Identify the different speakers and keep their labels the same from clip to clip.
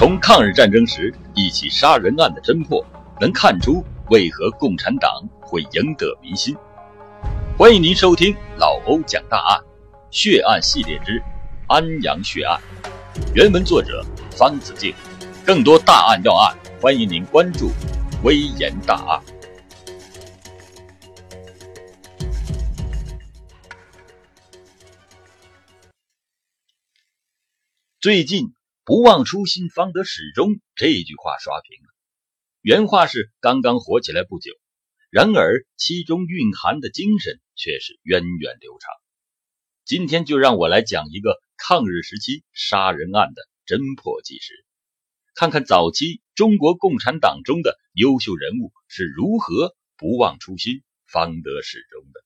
Speaker 1: 从抗日战争时一起杀人案的侦破，能看出为何共产党会赢得民心。欢迎您收听老欧讲大案，血案系列之安阳血案。原文作者方子敬。更多大案要案，欢迎您关注微言大案。最近。不忘初心，方得始终。这句话刷屏了。原话是刚刚火起来不久，然而其中蕴含的精神却是源远流长。今天就让我来讲一个抗日时期杀人案的侦破纪实，看看早期中国共产党中的优秀人物是如何不忘初心，方得始终的。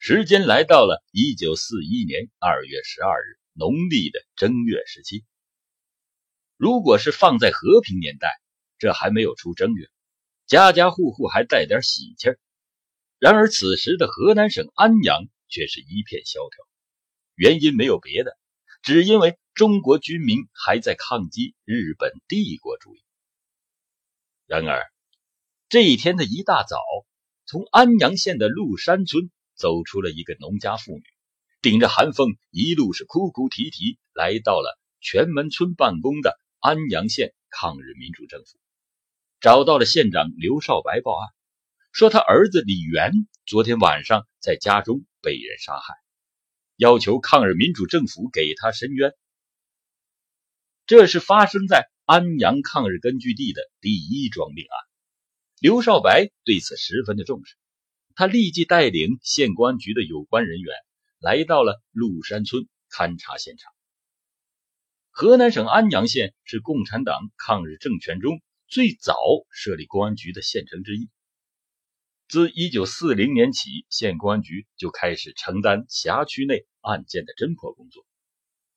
Speaker 1: 时间来到了一九四一年二月十二日。农历的正月十七，如果是放在和平年代，这还没有出正月，家家户户还带点喜气儿。然而此时的河南省安阳却是一片萧条，原因没有别的，只因为中国军民还在抗击日本帝国主义。然而这一天的一大早，从安阳县的鹿山村走出了一个农家妇女。顶着寒风，一路是哭哭啼啼，来到了全门村办公的安阳县抗日民主政府，找到了县长刘少白报案，说他儿子李元昨天晚上在家中被人杀害，要求抗日民主政府给他伸冤。这是发生在安阳抗日根据地的第一桩命案，刘少白对此十分的重视，他立即带领县公安局的有关人员。来到了鹿山村勘察现场。河南省安阳县是共产党抗日政权中最早设立公安局的县城之一。自1940年起，县公安局就开始承担辖区内案件的侦破工作。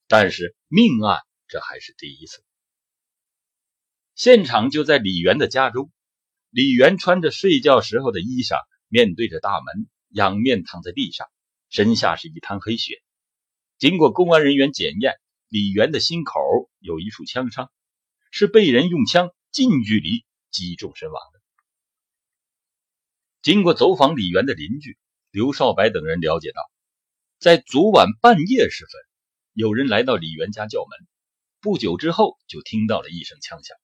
Speaker 1: 但是命案这还是第一次。现场就在李元的家中，李元穿着睡觉时候的衣裳，面对着大门，仰面躺在地上。身下是一滩黑血，经过公安人员检验，李元的心口有一处枪伤，是被人用枪近距离击中身亡的。经过走访李元的邻居刘少白等人了解到，在昨晚半夜时分，有人来到李元家叫门，不久之后就听到了一声枪响。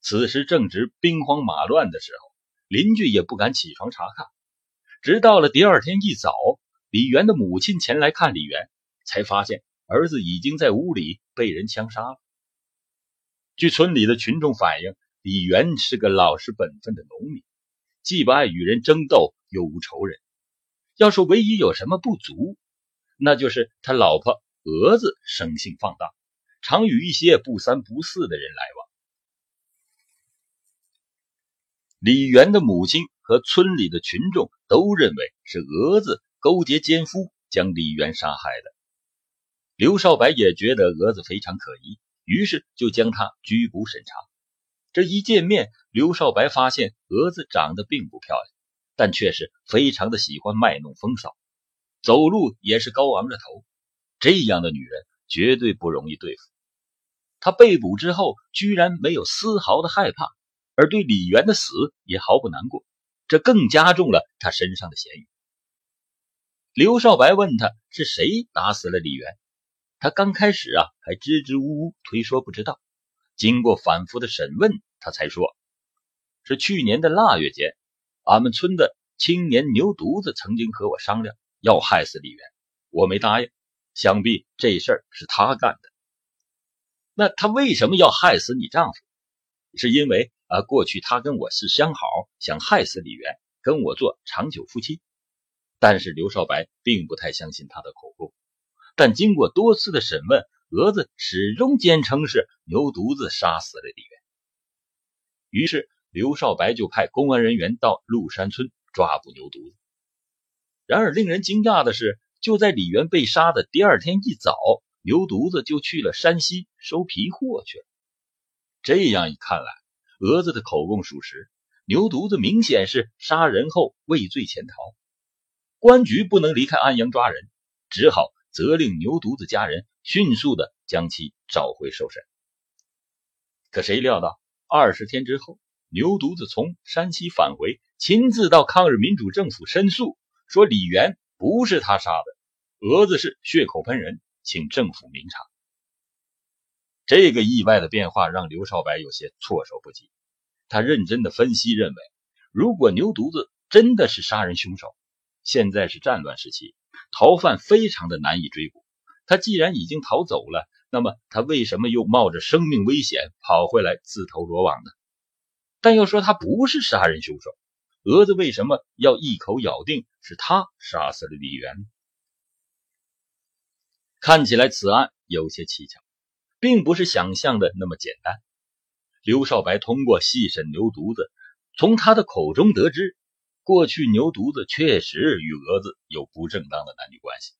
Speaker 1: 此时正值兵荒马乱的时候，邻居也不敢起床查看，直到了第二天一早。李元的母亲前来看李元，才发现儿子已经在屋里被人枪杀了。据村里的群众反映，李元是个老实本分的农民，既不爱与人争斗，又无仇人。要说唯一有什么不足，那就是他老婆蛾子生性放荡，常与一些不三不四的人来往。李元的母亲和村里的群众都认为是蛾子。勾结奸夫将李元杀害的，刘少白也觉得蛾子非常可疑，于是就将他拘捕审查。这一见面，刘少白发现蛾子长得并不漂亮，但却是非常的喜欢卖弄风骚，走路也是高昂着头。这样的女人绝对不容易对付。他被捕之后，居然没有丝毫的害怕，而对李元的死也毫不难过，这更加重了他身上的嫌疑。刘少白问他是谁打死了李元，他刚开始啊还支支吾吾推说不知道，经过反复的审问，他才说是去年的腊月间，俺们村的青年牛犊子曾经和我商量要害死李元，我没答应，想必这事儿是他干的。那他为什么要害死你丈夫？是因为啊过去他跟我是相好，想害死李元，跟我做长久夫妻。但是刘少白并不太相信他的口供，但经过多次的审问，蛾子始终坚称是牛犊子杀死了李元。于是刘少白就派公安人员到鹿山村抓捕牛犊子。然而令人惊讶的是，就在李元被杀的第二天一早，牛犊子就去了山西收皮货去了。这样一看来，蛾子的口供属实，牛犊子明显是杀人后畏罪潜逃。公安局不能离开安阳抓人，只好责令牛犊子家人迅速的将其召回受审。可谁料到，二十天之后，牛犊子从山西返回，亲自到抗日民主政府申诉，说李元不是他杀的，蛾子是血口喷人，请政府明察。这个意外的变化让刘少白有些措手不及。他认真的分析认为，如果牛犊子真的是杀人凶手，现在是战乱时期，逃犯非常的难以追捕。他既然已经逃走了，那么他为什么又冒着生命危险跑回来自投罗网呢？但要说他不是杀人凶手，蛾子为什么要一口咬定是他杀死了李元？看起来此案有些蹊跷。并不是想象的那么简单。刘少白通过细审牛犊子，从他的口中得知，过去牛犊子确实与蛾子有不正当的男女关系。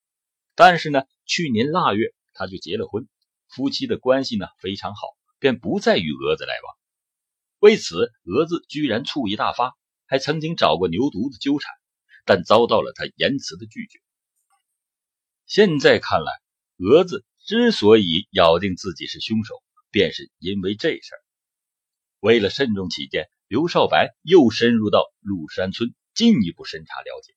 Speaker 1: 但是呢，去年腊月他就结了婚，夫妻的关系呢非常好，便不再与蛾子来往。为此，蛾子居然醋意大发，还曾经找过牛犊子纠缠，但遭到了他严词的拒绝。现在看来，蛾子。之所以咬定自己是凶手，便是因为这事儿。为了慎重起见，刘少白又深入到鹿山村进一步审查了解。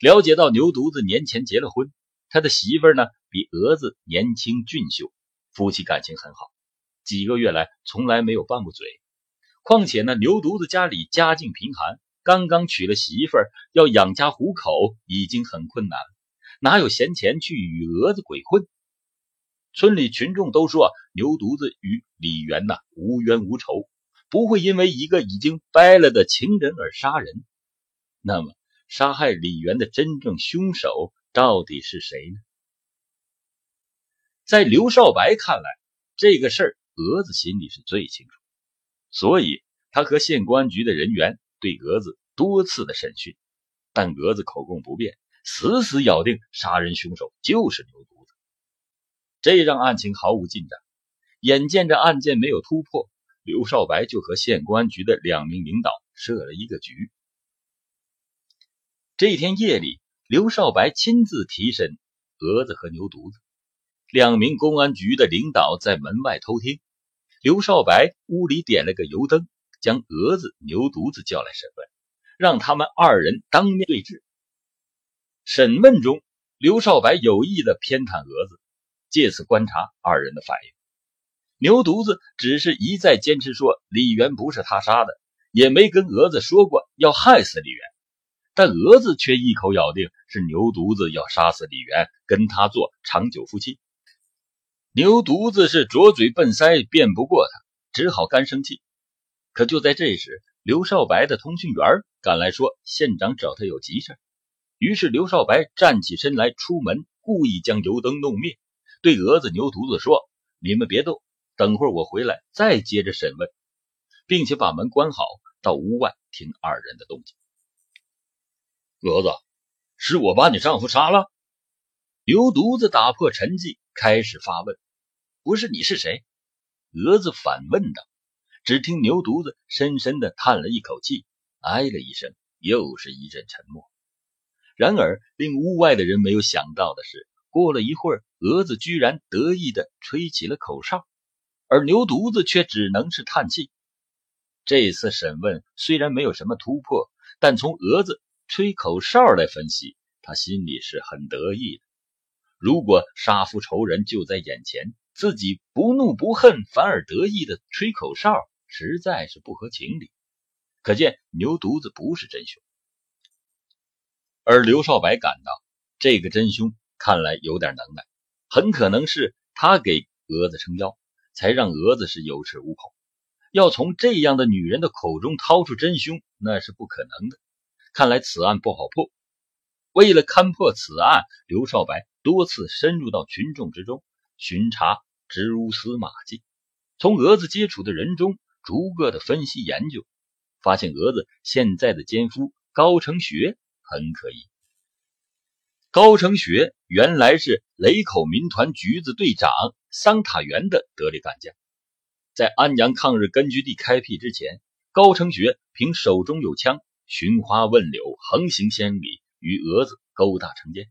Speaker 1: 了解到牛犊子年前结了婚，他的媳妇呢比蛾子年轻俊秀，夫妻感情很好，几个月来从来没有拌过嘴。况且呢，牛犊子家里家境贫寒，刚刚娶了媳妇，要养家糊口已经很困难了，哪有闲钱去与蛾子鬼混？村里群众都说牛犊子与李元呐无冤无仇，不会因为一个已经掰了的情人而杀人。那么，杀害李元的真正凶手到底是谁呢？在刘少白看来，这个事儿蛾子心里是最清楚，所以他和县公安局的人员对蛾子多次的审讯，但蛾子口供不变，死死咬定杀人凶手就是牛犊子。这让案情毫无进展。眼见着案件没有突破，刘少白就和县公安局的两名领导设了一个局。这天夜里，刘少白亲自提审蛾子和牛犊子。两名公安局的领导在门外偷听。刘少白屋里点了个油灯，将蛾子、牛犊子叫来审问，让他们二人当面对质。审问中，刘少白有意的偏袒蛾子。借此观察二人的反应。牛犊子只是一再坚持说李元不是他杀的，也没跟蛾子说过要害死李元，但蛾子却一口咬定是牛犊子要杀死李元，跟他做长久夫妻。牛犊子是拙嘴笨腮，辩不过他，只好干生气。可就在这时，刘少白的通讯员赶来说县长找他有急事，于是刘少白站起身来出门，故意将油灯弄灭。对蛾子、牛犊子说：“你们别动，等会儿我回来再接着审问，并且把门关好，到屋外听二人的动静。”蛾子，是我把你丈夫杀了？牛犊子打破沉寂，开始发问：“不是你是谁？”蛾子反问道。只听牛犊子深深的叹了一口气，哎了一声，又是一阵沉默。然而，令屋外的人没有想到的是。过了一会儿，蛾子居然得意地吹起了口哨，而牛犊子却只能是叹气。这次审问虽然没有什么突破，但从蛾子吹口哨来分析，他心里是很得意的。如果杀父仇人就在眼前，自己不怒不恨，反而得意的吹口哨，实在是不合情理。可见牛犊子不是真凶，而刘少白感到这个真凶。看来有点能耐，很可能是他给蛾子撑腰，才让蛾子是有恃无恐。要从这样的女人的口中掏出真凶，那是不可能的。看来此案不好破。为了勘破此案，刘少白多次深入到群众之中巡查蛛丝马迹，从蛾子接触的人中逐个的分析研究，发现蛾子现在的奸夫高成学很可疑。高成学原来是雷口民团局子队长桑塔元的得力干将，在安阳抗日根据地开辟之前，高成学凭手中有枪，寻花问柳，横行千里，与蛾子勾搭成奸。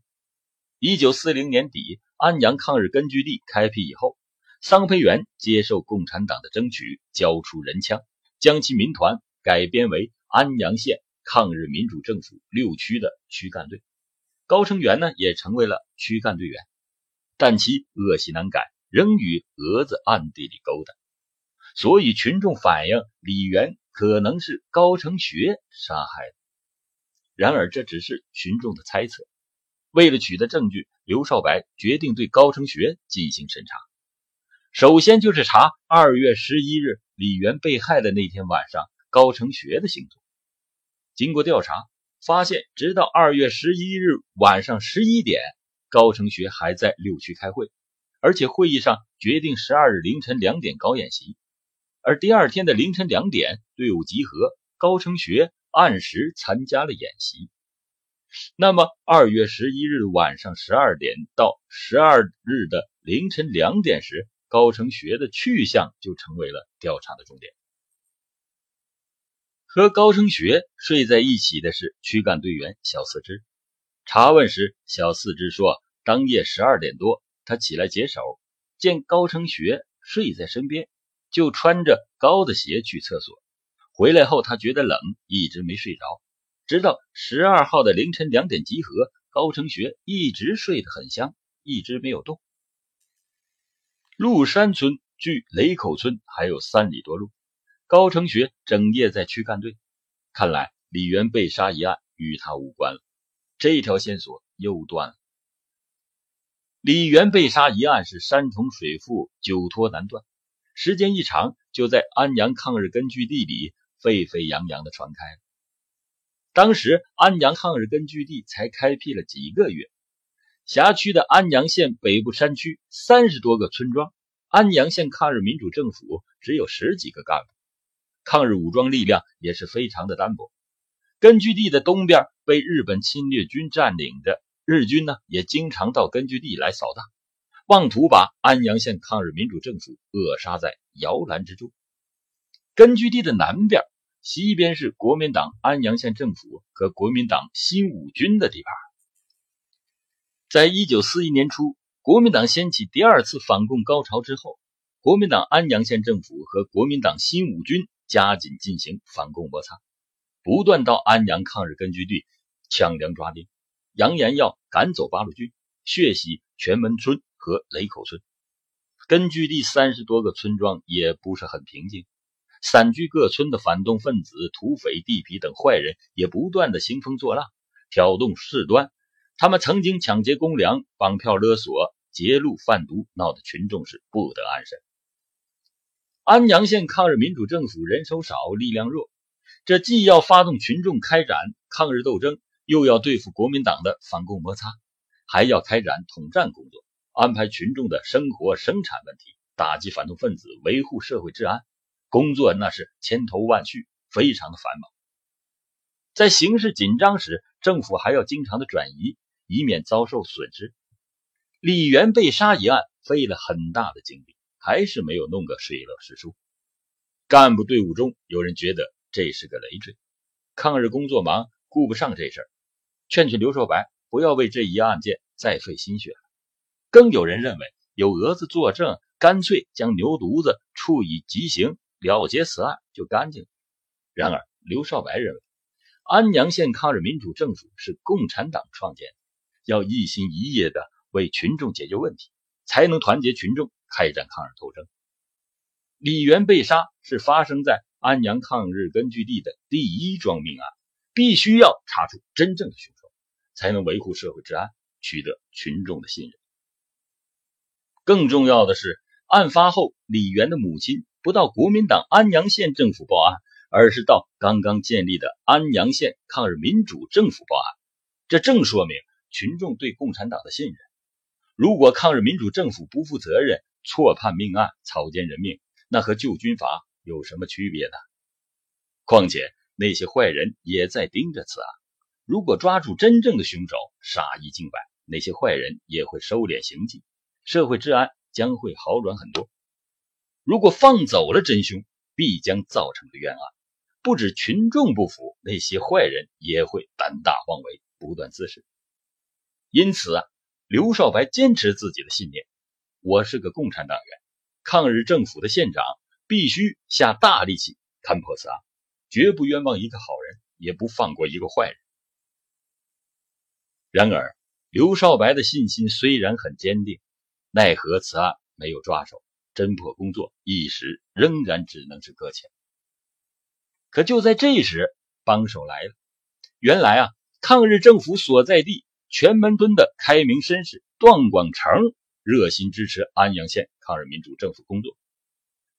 Speaker 1: 一九四零年底，安阳抗日根据地开辟以后，桑培元接受共产党的争取，交出人枪，将其民团改编为安阳县抗日民主政府六区的区干队。高成元呢，也成为了区干队员，但其恶习难改，仍与蛾子暗地里勾搭，所以群众反映李元可能是高成学杀害的。然而，这只是群众的猜测。为了取得证据，刘少白决定对高成学进行审查。首先就是查二月十一日李元被害的那天晚上高成学的行踪。经过调查，发现直到二月十一日晚上十一点，高成学还在六区开会，而且会议上决定十二日凌晨两点搞演习。而第二天的凌晨两点，队伍集合，高成学。按时参加了演习。那么，二月十一日晚上十二点到十二日的凌晨两点时，高成学的去向就成为了调查的重点。和高成学睡在一起的是躯干队员小四肢。查问时，小四肢说，当夜十二点多，他起来解手，见高成学睡在身边，就穿着高的鞋去厕所。回来后，他觉得冷，一直没睡着，直到十二号的凌晨两点集合。高成学一直睡得很香，一直没有动。鹿山村距雷口村还有三里多路，高成学整夜在区干队，看来李元被杀一案与他无关了，这条线索又断了。李元被杀一案是山重水复，久拖难断，时间一长，就在安阳抗日根据地里。沸沸扬扬的传开了。当时安阳抗日根据地才开辟了几个月，辖区的安阳县北部山区三十多个村庄，安阳县抗日民主政府只有十几个干部，抗日武装力量也是非常的单薄。根据地的东边被日本侵略军占领着，日军呢也经常到根据地来扫荡，妄图把安阳县抗日民主政府扼杀在摇篮之中。根据地的南边、西边是国民党安阳县政府和国民党新五军的地盘。在一九四一年初，国民党掀起第二次反共高潮之后，国民党安阳县政府和国民党新五军加紧进行反共摩擦，不断到安阳抗日根据地抢粮抓丁，扬言要赶走八路军，血洗全门村和雷口村。根据地三十多个村庄也不是很平静。散居各村的反动分子、土匪、地痞等坏人也不断的兴风作浪，挑动事端。他们曾经抢劫公粮、绑票勒索、劫路贩毒，闹得群众是不得安生。安阳县抗日民主政府人手少、力量弱，这既要发动群众开展抗日斗争，又要对付国民党的反共摩擦，还要开展统战工作，安排群众的生活生产问题，打击反动分子，维护社会治安。工作那是千头万绪，非常的繁忙。在形势紧张时，政府还要经常的转移，以免遭受损失。李元被杀一案费了很大的精力，还是没有弄个水落石出。干部队伍中有人觉得这是个累赘，抗日工作忙，顾不上这事儿，劝劝刘少白不要为这一案件再费心血了。更有人认为有蛾子作证，干脆将牛犊子处以极刑。了结此案就干净了。然而，刘少白认为，安阳县抗日民主政府是共产党创建的，要一心一意的为群众解决问题，才能团结群众开展抗日斗争。李元被杀是发生在安阳抗日根据地的第一桩命案，必须要查出真正的凶手，才能维护社会治安，取得群众的信任。更重要的是，案发后，李元的母亲。不到国民党安阳县政府报案，而是到刚刚建立的安阳县抗日民主政府报案，这正说明群众对共产党的信任。如果抗日民主政府不负责任，错判命案，草菅人命，那和旧军阀有什么区别呢？况且那些坏人也在盯着此案，如果抓住真正的凶手，杀一儆百，那些坏人也会收敛行迹，社会治安将会好转很多。如果放走了真凶，必将造成的冤案。不止群众不服，那些坏人也会胆大妄为，不断滋事。因此啊，刘少白坚持自己的信念：我是个共产党员，抗日政府的县长必须下大力气勘破此案，绝不冤枉一个好人，也不放过一个坏人。然而，刘少白的信心虽然很坚定，奈何此案没有抓手，侦破工作一时仍然只能是搁浅。可就在这时，帮手来了。原来啊，抗日政府所在地全门墩的开明绅士段广成热心支持安阳县抗日民主政府工作。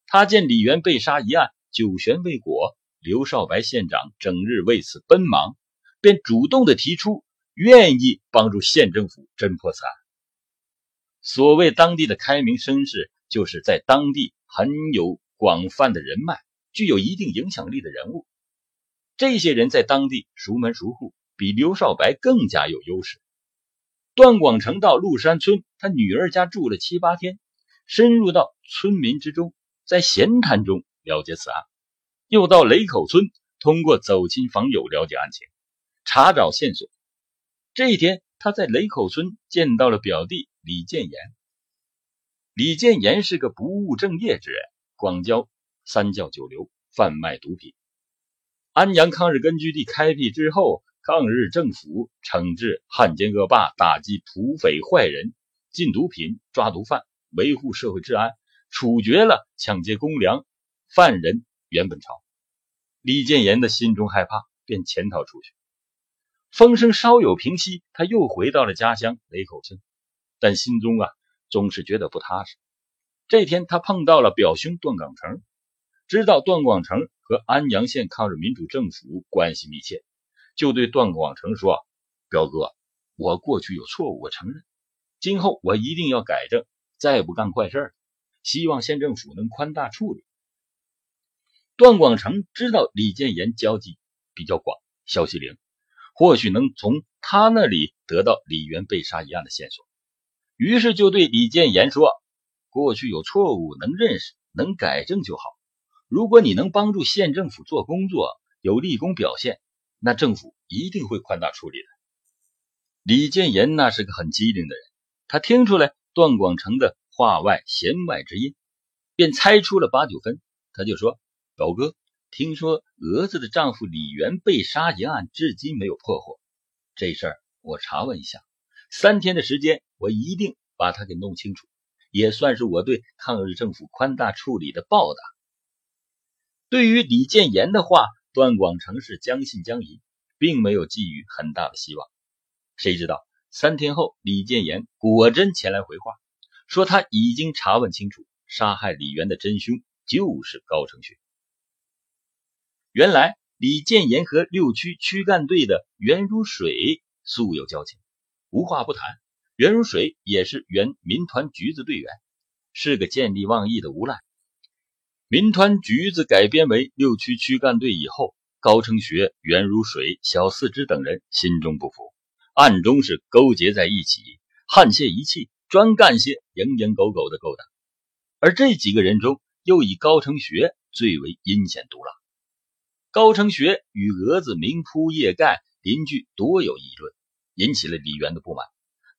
Speaker 1: 他见李元被杀一案九悬未果，刘少白县长整日为此奔忙，便主动的提出。愿意帮助县政府侦破此案。所谓当地的开明绅士，就是在当地很有广泛的人脉、具有一定影响力的人物。这些人在当地熟门熟户，比刘少白更加有优势。段广成到鹿山村他女儿家住了七八天，深入到村民之中，在闲谈中了解此案；又到雷口村，通过走亲访友了解案情，查找线索。这一天，他在雷口村见到了表弟李建言。李建言是个不务正业之人，广交三教九流，贩卖毒品。安阳抗日根据地开辟之后，抗日政府惩治汉奸恶霸，打击土匪坏人，禁毒品，抓毒贩，维护社会治安，处决了抢劫公粮犯人袁本朝。李建言的心中害怕，便潜逃出去。风声稍有平息，他又回到了家乡雷口村，但心中啊总是觉得不踏实。这天，他碰到了表兄段广成，知道段广成和安阳县抗日民主政府关系密切，就对段广成说：“表哥，我过去有错误，我承认，今后我一定要改正，再不干坏事希望县政府能宽大处理。”段广成知道李建言交际比较广，消息灵。或许能从他那里得到李元被杀一案的线索，于是就对李建言说：“过去有错误，能认识，能改正就好。如果你能帮助县政府做工作，有立功表现，那政府一定会宽大处理的。”李建言那是个很机灵的人，他听出来段广成的话外弦外之音，便猜出了八九分。他就说：“表哥。”听说蛾子的丈夫李元被杀一案至今没有破获，这事儿我查问一下，三天的时间我一定把他给弄清楚，也算是我对抗日政府宽大处理的报答。对于李建言的话，段广成是将信将疑，并没有寄予很大的希望。谁知道三天后，李建言果真前来回话，说他已经查问清楚，杀害李元的真凶就是高成学。原来李建言和六区区干队的袁如水素有交情，无话不谈。袁如水也是原民团橘子队员，是个见利忘义的无赖。民团橘子改编为六区区干队以后，高成学、袁如水、小四之等人心中不服，暗中是勾结在一起，沆瀣一气，专干些蝇营狗苟的勾当。而这几个人中，又以高成学最为阴险毒辣。高成学与蛾子明铺夜盖，邻居多有议论，引起了李元的不满，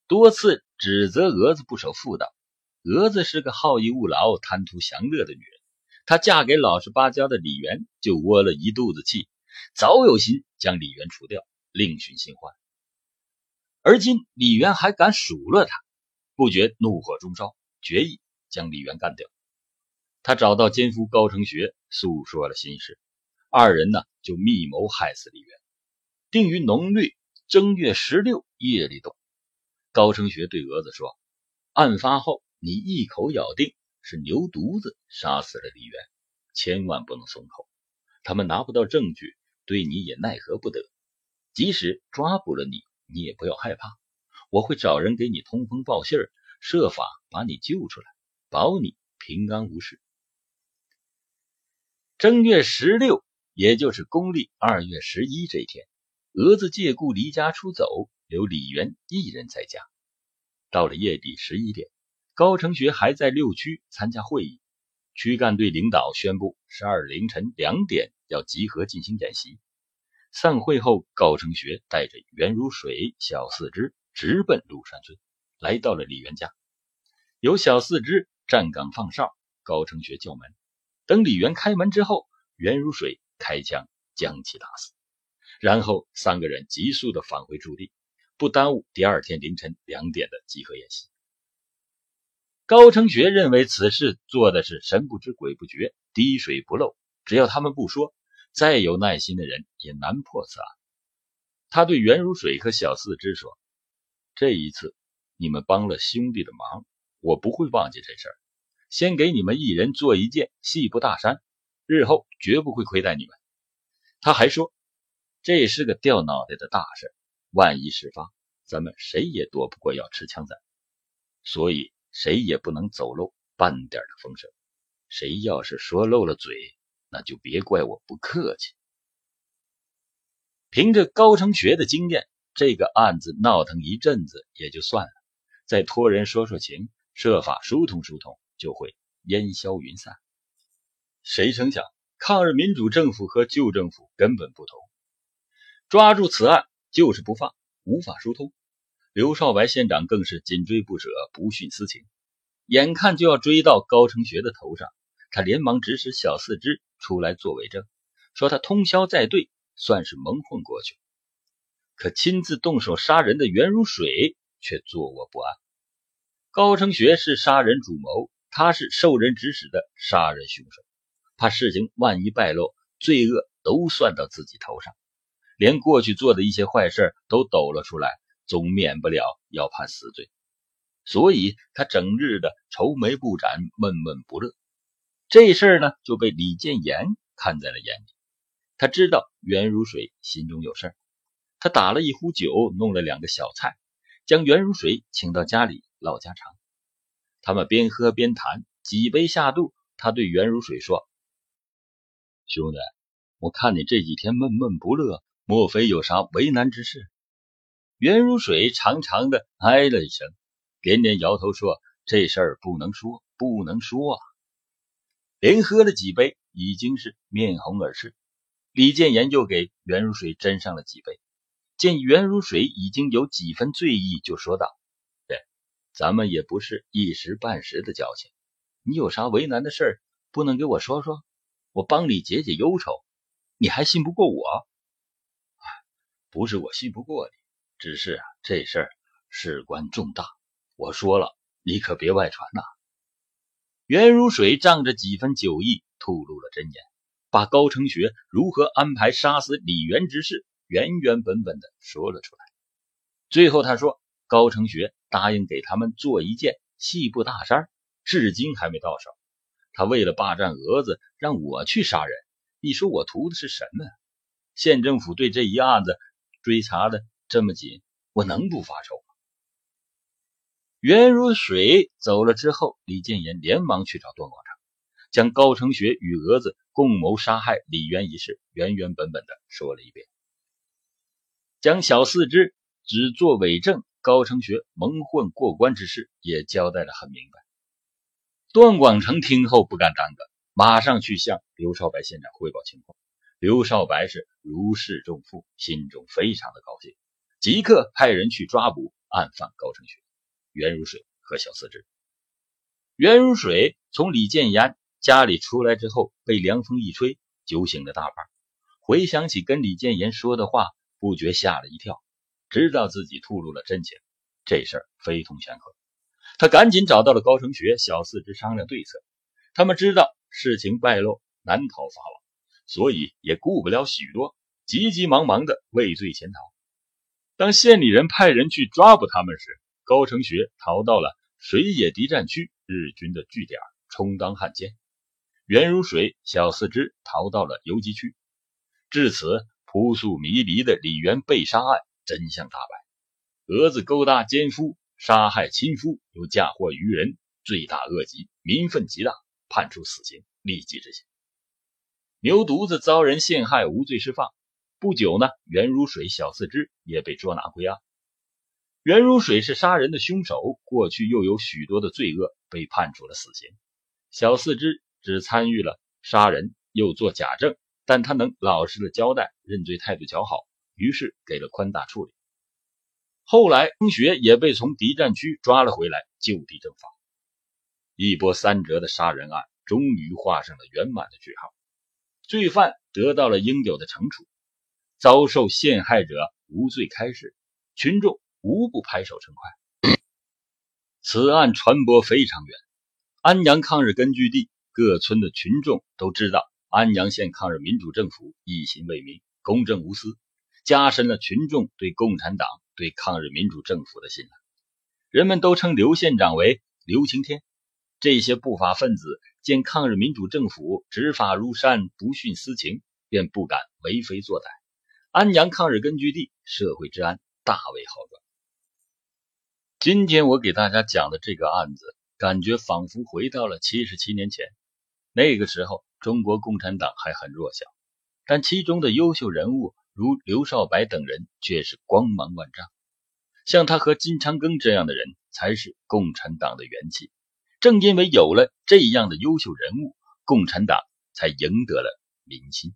Speaker 1: 多次指责蛾子不守妇道。蛾子是个好逸恶劳、贪图享乐的女人，她嫁给老实巴交的李元，就窝了一肚子气，早有心将李元除掉，另寻新欢。而今李元还敢数落他，不觉怒火中烧，决意将李元干掉。他找到奸夫高成学，诉说了心事。二人呢就密谋害死李元，定于农历正月十六夜里动。高成学对蛾子说：“案发后，你一口咬定是牛犊子杀死了李元，千万不能松口。他们拿不到证据，对你也奈何不得。即使抓捕了你，你也不要害怕，我会找人给你通风报信儿，设法把你救出来，保你平安无事。”正月十六。也就是公历二月十一这一天，蛾子借故离家出走，留李元一人在家。到了夜底十一点，高成学还在六区参加会议，区干队领导宣布十二凌晨两点要集合进行演习。散会后，高成学带着袁如水、小四肢直奔鹿山村，来到了李元家，有小四肢站岗放哨，高成学叫门。等李元开门之后，袁如水开枪将其打死，然后三个人急速的返回驻地，不耽误第二天凌晨两点的集合演习。高成学认为此事做的是神不知鬼不觉，滴水不漏，只要他们不说，再有耐心的人也难破此案。他对袁如水和小四之说：“这一次你们帮了兄弟的忙，我不会忘记这事儿。先给你们一人做一件细布大衫，日后绝不会亏待你们。”他还说：“这是个掉脑袋的大事，万一事发，咱们谁也躲不过要吃枪子，所以。”谁也不能走漏半点的风声，谁要是说漏了嘴，那就别怪我不客气。凭着高成学的经验，这个案子闹腾一阵子也就算了，再托人说说情，设法疏通疏通，就会烟消云散。谁成想，抗日民主政府和旧政府根本不同，抓住此案就是不放，无法疏通。刘少白县长更是紧追不舍，不徇私情。眼看就要追到高成学的头上，他连忙指使小四肢出来作伪证，说他通宵在队，算是蒙混过去。可亲自动手杀人的袁如水却坐卧不安。高成学是杀人主谋，他是受人指使的杀人凶手，怕事情万一败露，罪恶都算到自己头上，连过去做的一些坏事都抖了出来。总免不了要判死罪，所以他整日的愁眉不展，闷闷不乐。这事儿呢，就被李建言看在了眼里。他知道袁如水心中有事儿，他打了一壶酒，弄了两个小菜，将袁如水请到家里唠家常。他们边喝边谈，几杯下肚，他对袁如水说：“兄弟，我看你这几天闷闷不乐，莫非有啥为难之事？”袁如水长长的唉了一声，连连摇头说：“这事儿不能说，不能说啊！”连喝了几杯，已经是面红耳赤。李建言又给袁如水斟上了几杯，见袁如水已经有几分醉意，就说道：“对，咱们也不是一时半时的交情，你有啥为难的事，不能给我说说？我帮你解解忧愁，你还信不过我？不是我信不过你。”只是啊，这事儿事关重大，我说了，你可别外传呐。袁如水仗着几分酒意，吐露了真言，把高成学如何安排杀死李元之事原原本本的说了出来。最后他说，高成学答应给他们做一件细布大衫，至今还没到手。他为了霸占蛾子，让我去杀人。你说我图的是什么？县政府对这一案子追查的。这么紧，我能不发愁吗？袁如水走了之后，李建言连忙去找段广成，将高成学与蛾子共谋杀害李渊一事原原本本的说了一遍，将小四肢只做伪证，高成学蒙混过关之事也交代的很明白。段广成听后不敢耽搁，马上去向刘少白县长汇报情况。刘少白是如释重负，心中非常的高兴。即刻派人去抓捕案犯高成学、袁如水和小四肢。袁如水从李建言家里出来之后，被凉风一吹，酒醒了大半。回想起跟李建言说的话，不觉吓了一跳，知道自己吐露了真情，这事非同小可。他赶紧找到了高成学、小四肢商量对策。他们知道事情败露，难逃法网，所以也顾不了许多，急急忙忙的畏罪潜逃。当县里人派人去抓捕他们时，高成学逃到了水野敌占区日军的据点，充当汉奸；袁如水、小四肢逃到了游击区。至此，扑朔迷离的李元被杀案真相大白：蛾子勾搭奸夫，杀害亲夫，又嫁祸于人，罪大恶极，民愤极大，判处死刑，立即执行。牛犊子遭人陷害，无罪释放。不久呢，袁如水、小四肢也被捉拿归案。袁如水是杀人的凶手，过去又有许多的罪恶，被判处了死刑。小四肢只参与了杀人，又做假证，但他能老实的交代，认罪态度较好，于是给了宽大处理。后来张学也被从敌占区抓了回来，就地正法。一波三折的杀人案终于画上了圆满的句号，罪犯得到了应有的惩处，遭受陷害者无罪开释，群众无不拍手称快。此案传播非常远，安阳抗日根据地各村的群众都知道安阳县抗日民主政府一心为民、公正无私，加深了群众对共产党、对抗日民主政府的信赖。人们都称刘县长为刘晴天。这些不法分子见抗日民主政府执法如山、不徇私情，便不敢为非作歹。安阳抗日根据地社会治安大为好转。今天我给大家讲的这个案子，感觉仿佛回到了七十七年前。那个时候，中国共产党还很弱小，但其中的优秀人物如刘少白等人却是光芒万丈。像他和金昌庚这样的人，才是共产党的元气。正因为有了这样的优秀人物，共产党才赢得了民心。